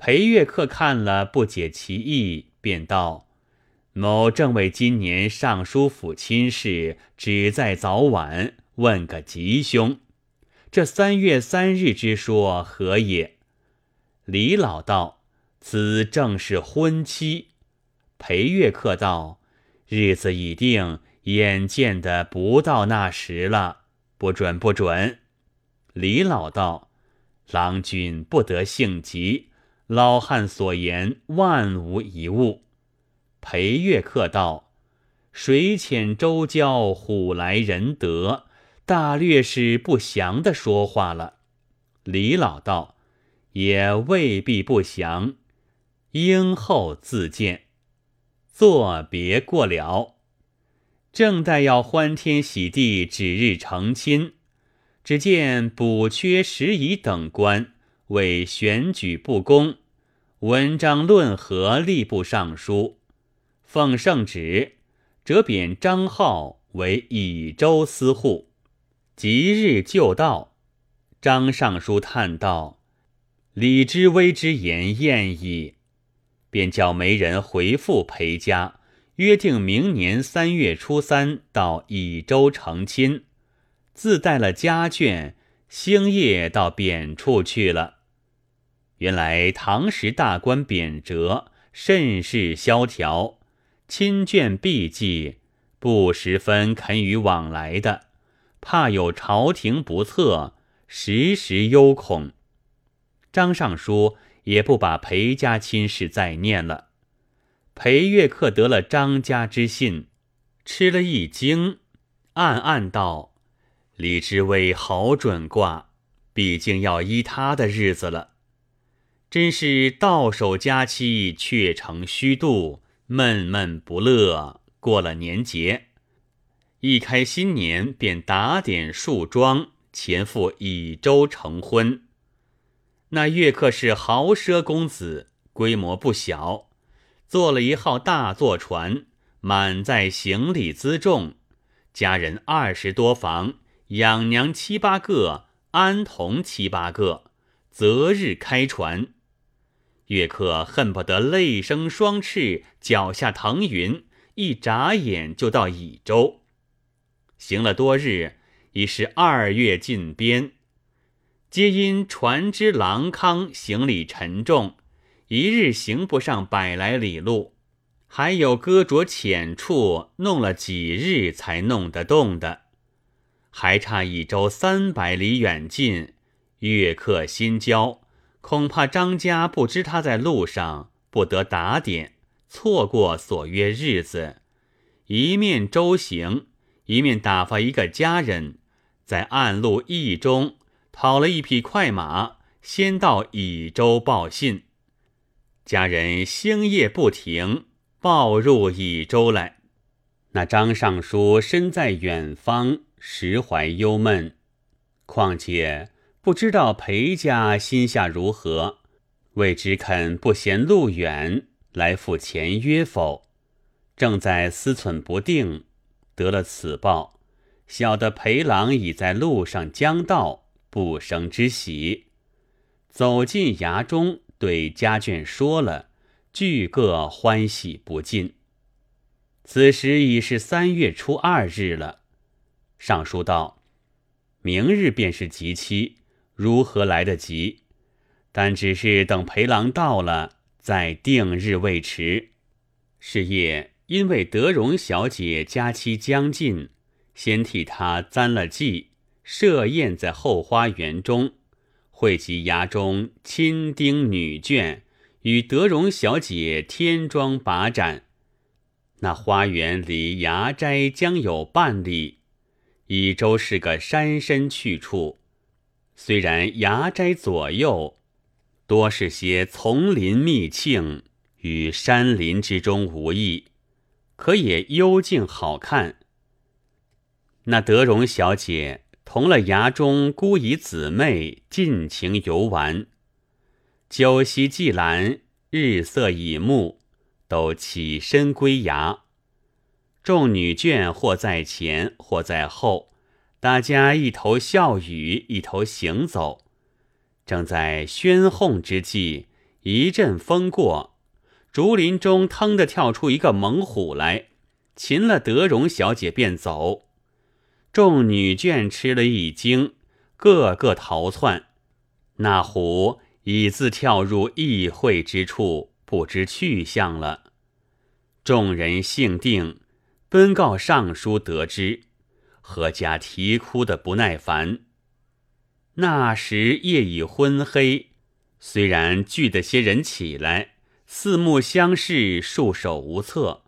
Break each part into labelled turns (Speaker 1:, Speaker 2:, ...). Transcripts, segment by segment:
Speaker 1: 裴月客看了，不解其意，便道：“某正为今年尚书府亲事，只在早晚，问个吉凶。这三月三日之说何也？”李老道：“此正是婚期。”裴月客道：“日子已定，眼见的不到那时了，不准不准。”李老道：“郎君不得性急。”老汉所言万无一误。裴月客道：“水浅舟交，虎来人得，大略是不祥的说话了。”李老道：“也未必不祥，应后自见。”作别过了，正待要欢天喜地指日成亲，只见补缺拾遗等官。为选举不公，文章论和吏部尚书，奉圣旨，折贬张浩为益州司户。即日就到，张尚书叹道：“李之微之言厌矣。”便叫媒人回复裴家，约定明年三月初三到益州成亲，自带了家眷，星夜到贬处去了。原来唐时大官贬谪，甚是萧条，亲眷避忌，不十分肯与往来的，怕有朝廷不测，时时忧恐。张尚书也不把裴家亲事再念了。裴月客得了张家之信，吃了一惊，暗暗道：“李知微好准卦，毕竟要依他的日子了。”真是到手佳期却成虚度，闷闷不乐。过了年节，一开新年便打点树桩，前赴益州成婚。那岳客是豪奢公子，规模不小，做了一号大坐船，满载行李辎重，家人二十多房，养娘七八个，安童七八个，择日开船。岳客恨不得泪生双翅，脚下腾云，一眨眼就到益州。行了多日，已是二月近边，皆因船只狼康，行李沉重，一日行不上百来里路，还有搁着浅处，弄了几日才弄得动的，还差益州三百里远近，岳客心焦。恐怕张家不知他在路上，不得打点，错过所约日子。一面周行，一面打发一个家人，在暗路驿中讨了一匹快马，先到益州报信。家人星夜不停，报入益州来。那张尚书身在远方，实怀忧闷，况且。不知道裴家心下如何，未知肯不嫌路远来赴前约否？正在思忖不定，得了此报，晓得裴郎已在路上将到，不生之喜。走进衙中，对家眷说了，俱各欢喜不尽。此时已是三月初二日了。尚书道：“明日便是吉期。”如何来得及？但只是等裴郎到了，再定日未迟。是夜，因为德荣小姐佳期将近，先替她簪了髻，设宴在后花园中，汇集衙中亲丁女眷，与德荣小姐添妆把盏。那花园离衙斋将有半里，以周是个山深去处。虽然崖斋左右多是些丛林密庆，与山林之中无异，可也幽静好看。那德荣小姐同了崖中姑姨姊妹尽情游玩，酒席既阑，日色已暮，都起身归崖。众女眷或在前，或在后。大家一头笑语，一头行走，正在喧哄之际，一阵风过，竹林中腾的跳出一个猛虎来，擒了德容小姐便走。众女眷吃了一惊，个个逃窜。那虎已自跳入议会之处，不知去向了。众人幸定，奔告尚书，得知，何家啼哭的不耐烦。那时夜已昏黑，虽然聚得些人起来，四目相视，束手无策，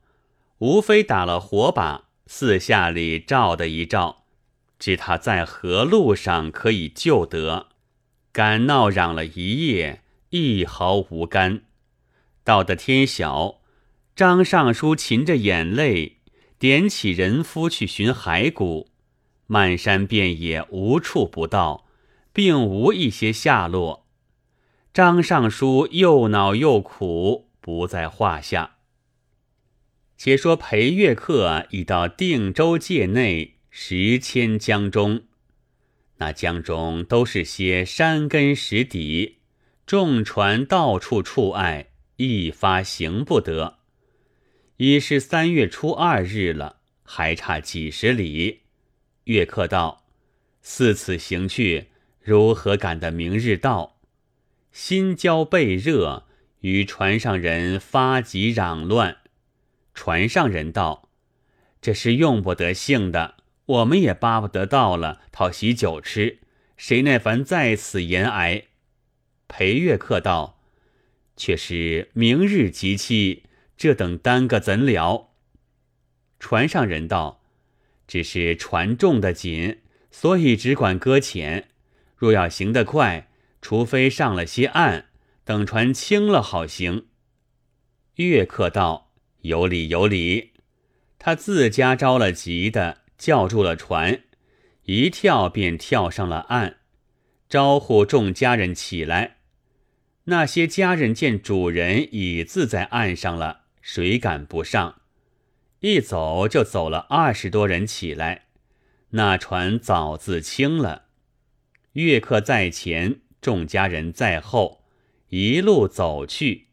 Speaker 1: 无非打了火把，四下里照的一照，知他在何路上可以救得，敢闹嚷了一夜，一毫无干。到的天晓，张尚书噙着眼泪，点起人夫去寻骸骨，漫山遍野无处不到。并无一些下落，张尚书又恼又苦，不在话下。且说裴月客已到定州界内十千江中，那江中都是些山根石底，众船到处触碍，一发行不得。已是三月初二日了，还差几十里。月客道：“似此行去。”如何赶得明日到？心焦背热，与船上人发急嚷乱。船上人道：“这是用不得性的，我们也巴不得到了讨喜酒吃，谁耐烦在此延挨？”裴月客道：“却是明日即期，这等耽搁怎了？”船上人道：“只是船重的紧，所以只管搁浅。”若要行得快，除非上了些岸，等船轻了好行。岳客道：“有理有理。”他自家着了急的，叫住了船，一跳便跳上了岸，招呼众家人起来。那些家人见主人已自在岸上了，谁敢不上？一走就走了二十多人起来，那船早自轻了。岳客在前，众家人在后，一路走去。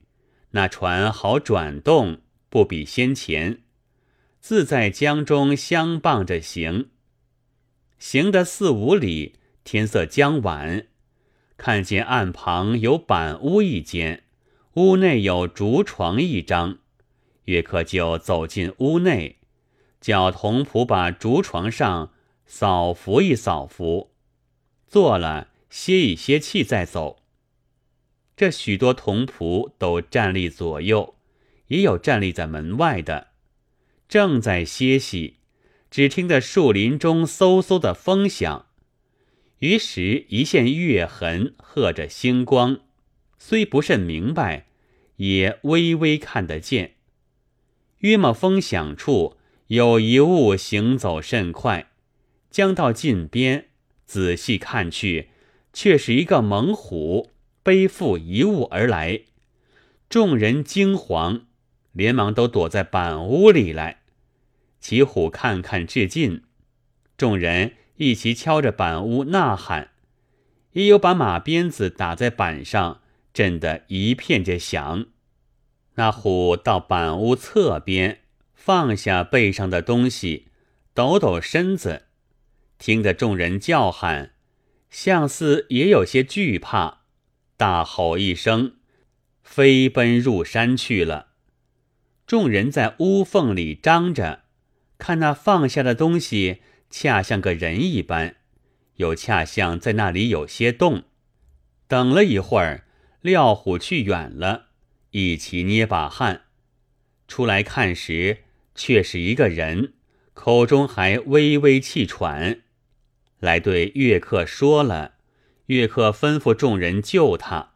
Speaker 1: 那船好转动，不比先前。自在江中相傍着行，行得四五里，天色将晚，看见岸旁有板屋一间，屋内有竹床一张。约克就走进屋内，叫童仆把竹床上扫拂一扫拂。坐了歇一歇气再走。这许多童仆都站立左右，也有站立在门外的，正在歇息。只听得树林中嗖嗖的风响，于是一线月痕和着星光，虽不甚明白，也微微看得见。约么风响处有一物行走甚快，将到近边。仔细看去，却是一个猛虎背负一物而来，众人惊惶，连忙都躲在板屋里来。骑虎看看至近，众人一齐敲着板屋呐喊，也有把马鞭子打在板上，震得一片着响。那虎到板屋侧边，放下背上的东西，抖抖身子。听得众人叫喊，相似也有些惧怕，大吼一声，飞奔入山去了。众人在屋缝里张着，看那放下的东西，恰像个人一般，又恰像在那里有些动。等了一会儿，廖虎去远了，一起捏把汗，出来看时，却是一个人，口中还微微气喘。来对岳客说了，岳客吩咐众人救他，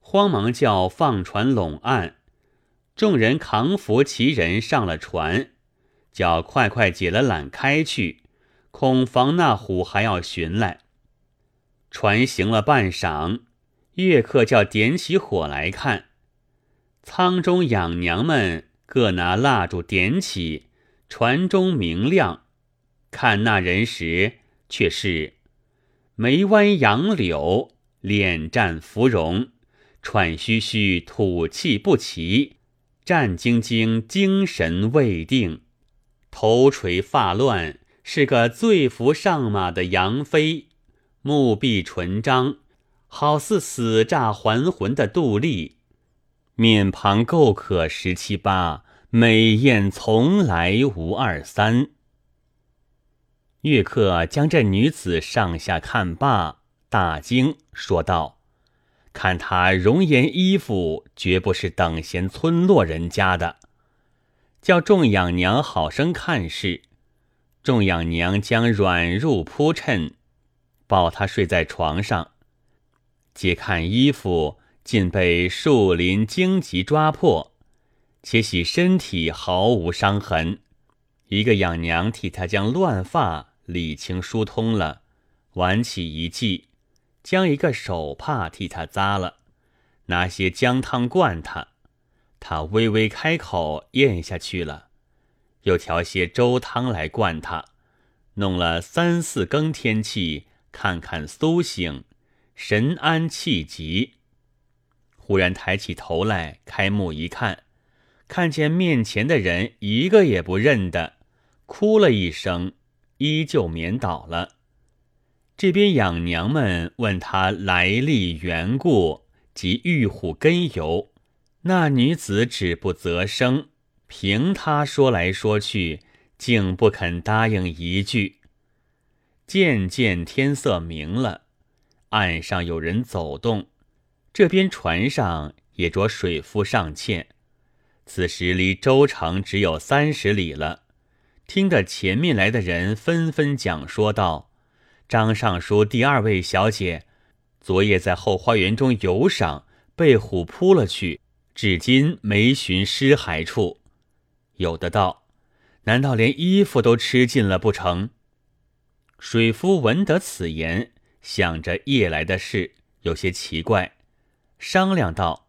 Speaker 1: 慌忙叫放船拢岸，众人扛扶其人上了船，叫快快解了缆开去，恐防那虎还要寻来。船行了半晌，岳客叫点起火来看，舱中养娘们各拿蜡烛点起，船中明亮，看那人时。却是眉弯杨柳，脸绽芙蓉，喘吁吁，吐气不齐，战兢兢，精神未定，头垂发乱，是个醉扶上马的杨妃，目闭唇张，好似死诈还魂的杜丽，面庞够可十七八，美艳从来无二三。乐客将这女子上下看罢，大惊，说道：“看她容颜衣服，绝不是等闲村落人家的。”叫众养娘好生看视。众养娘将软褥铺衬，抱她睡在床上，皆看衣服尽被树林荆棘抓破，且喜身体毫无伤痕。一个养娘替他将乱发。理清疏通了，挽起一髻，将一个手帕替他扎了，拿些姜汤灌他，他微微开口咽下去了，又调些粥汤来灌他，弄了三四更天气，看看苏醒，神安气急。忽然抬起头来，开目一看，看见面前的人一个也不认得，哭了一声。依旧眠倒了。这边养娘们问他来历缘故及玉虎根由，那女子止不择声，凭他说来说去，竟不肯答应一句。渐渐天色明了，岸上有人走动，这边船上也着水夫上欠。此时离州城只有三十里了。听得前面来的人纷纷讲说道：“张尚书第二位小姐，昨夜在后花园中游赏，被虎扑了去，至今没寻尸骸处。”有的道：“难道连衣服都吃尽了不成？”水夫闻得此言，想着夜来的事，有些奇怪，商量道：“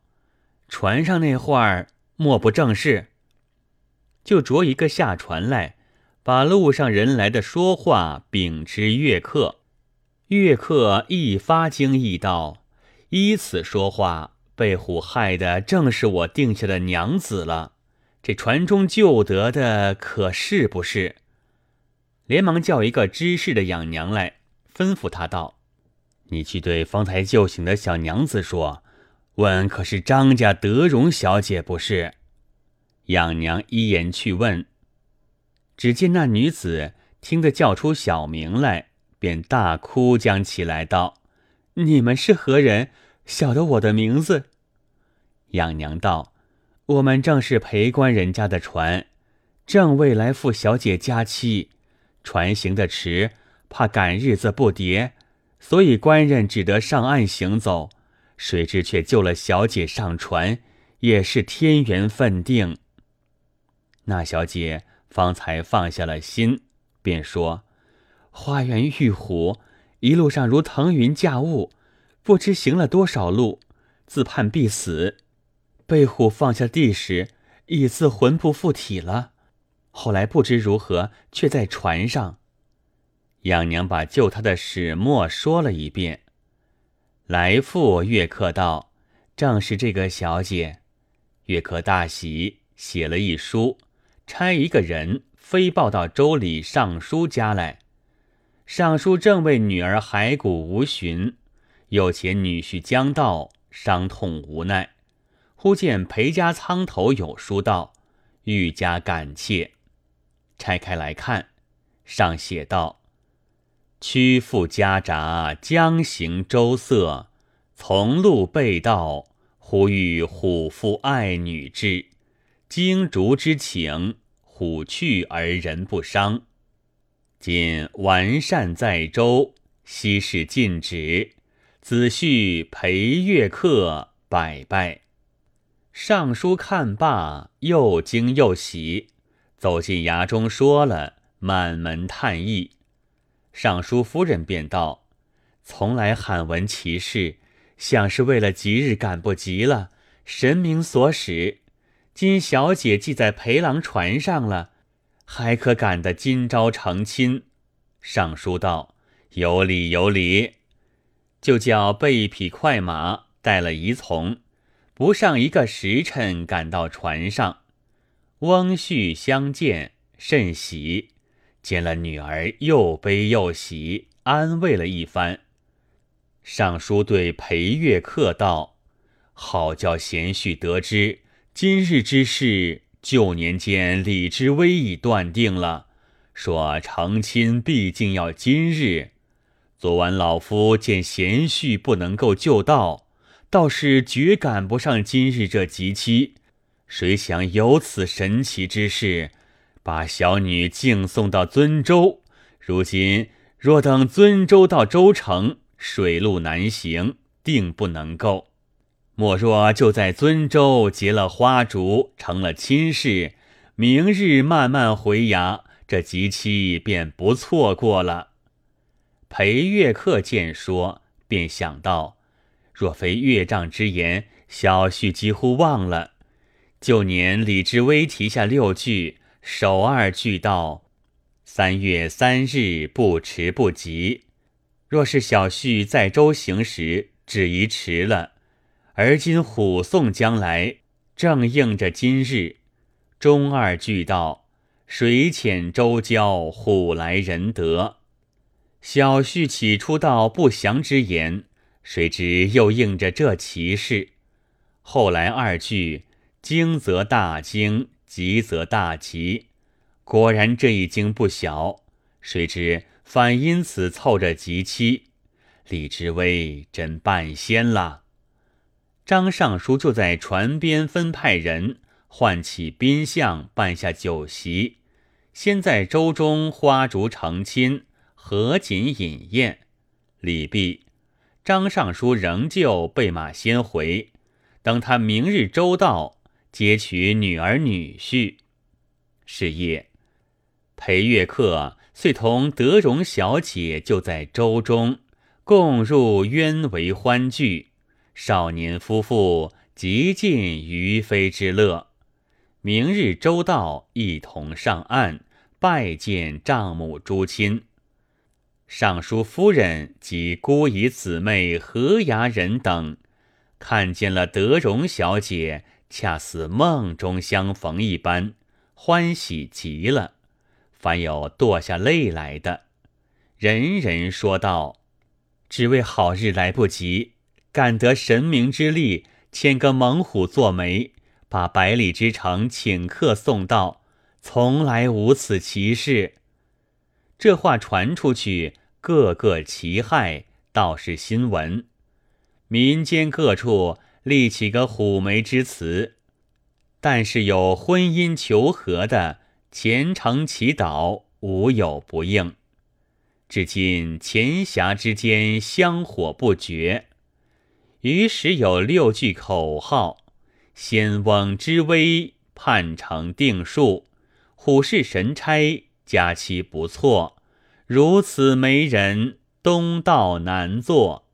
Speaker 1: 船上那会儿莫不正是？”就着一个下船来。把路上人来的说话禀知岳客，岳客一发惊异道：“依此说话，被虎害的正是我定下的娘子了。这船中救得的可是不是？”连忙叫一个知事的养娘来，吩咐他道：“你去对方才救醒的小娘子说，问可是张家德荣小姐不是？”养娘一言去问。只见那女子听得叫出小名来，便大哭将起来，道：“你们是何人？晓得我的名字？”养娘道：“我们正是陪官人家的船，正未来赴小姐佳期，船行的迟，怕赶日子不迭，所以官人只得上岸行走。谁知却救了小姐上船，也是天缘分定。那小姐。”方才放下了心，便说：“花园玉虎一路上如腾云驾雾，不知行了多少路，自判必死。被虎放下地时，已自魂不附体了。后来不知如何，却在船上。”养娘把救他的始末说了一遍。来复岳客道：“正是这个小姐。”岳客大喜，写了一书。差一个人飞报到州里尚书家来，尚书正为女儿骸骨无寻，又且女婿将到，伤痛无奈。忽见裴家仓头有书到，愈加感切。拆开来看，上写道：“屈父家宅将行周色，从路被盗，忽遇虎父爱女至，惊竹之情，虎去而人不伤。今完善在周，昔事尽止，子婿陪月客拜拜。尚书看罢，又惊又喜，走进衙中说了，满门叹意。尚书夫人便道：“从来罕闻其事，想是为了吉日赶不及了，神明所使。”今小姐既在陪郎船上了，还可赶得今朝成亲。尚书道：“有理有理。”就叫备匹快马，带了仪从，不上一个时辰赶到船上。翁婿相见甚喜，见了女儿又悲又喜，安慰了一番。尚书对裴月客道：“好叫贤婿得知，今日之事，旧年间李之微已断定了，说成亲毕竟要今日。昨晚老夫见贤婿不能够就到，倒是绝赶不上今日这吉期。谁想有此神奇之事，把小女敬送到尊州。如今若等尊州到州城，水路难行，定不能够。莫若就在尊州结了花烛，成了亲事，明日慢慢回衙，这吉期便不错过了。”裴月客见说，便想到：若非岳丈之言，小婿几乎忘了。旧年李之微题下六句，首二句道：“三月三日不迟不急。”若是小婿在周行时，只宜迟了。而今虎送将来，正应着今日。中二句道：“水浅舟交，虎来人得。”小婿起初道不祥之言，谁知又应着这奇事。后来二句惊则大惊，急则大吉，果然这一惊不小。谁知反因此凑着吉期，李之微真半仙了。张尚书就在船边分派人唤起宾相办下酒席，先在舟中花烛成亲。合锦饮宴，礼毕，张尚书仍旧备马先回，等他明日周到，接娶女儿女婿。是夜，裴月客遂同德荣小姐就在舟中，共入鸢为欢聚，少年夫妇极尽于飞之乐。明日周到，一同上岸拜见丈母诸亲。尚书夫人及姑姨姊妹、何牙人等，看见了德荣小姐，恰似梦中相逢一般，欢喜极了。凡有堕下泪来的，人人说道：“只为好日来不及，感得神明之力，牵个猛虎做媒，把百里之城请客送到，从来无此奇事。”这话传出去。个个奇害，倒是新闻。民间各处立起个虎眉之词，但是有婚姻求和的，虔诚祈祷，无有不应。至今钱匣之间香火不绝，于是有六句口号：仙翁之威，判成定数；虎视神差，佳期不错。如此媒人，东道难做。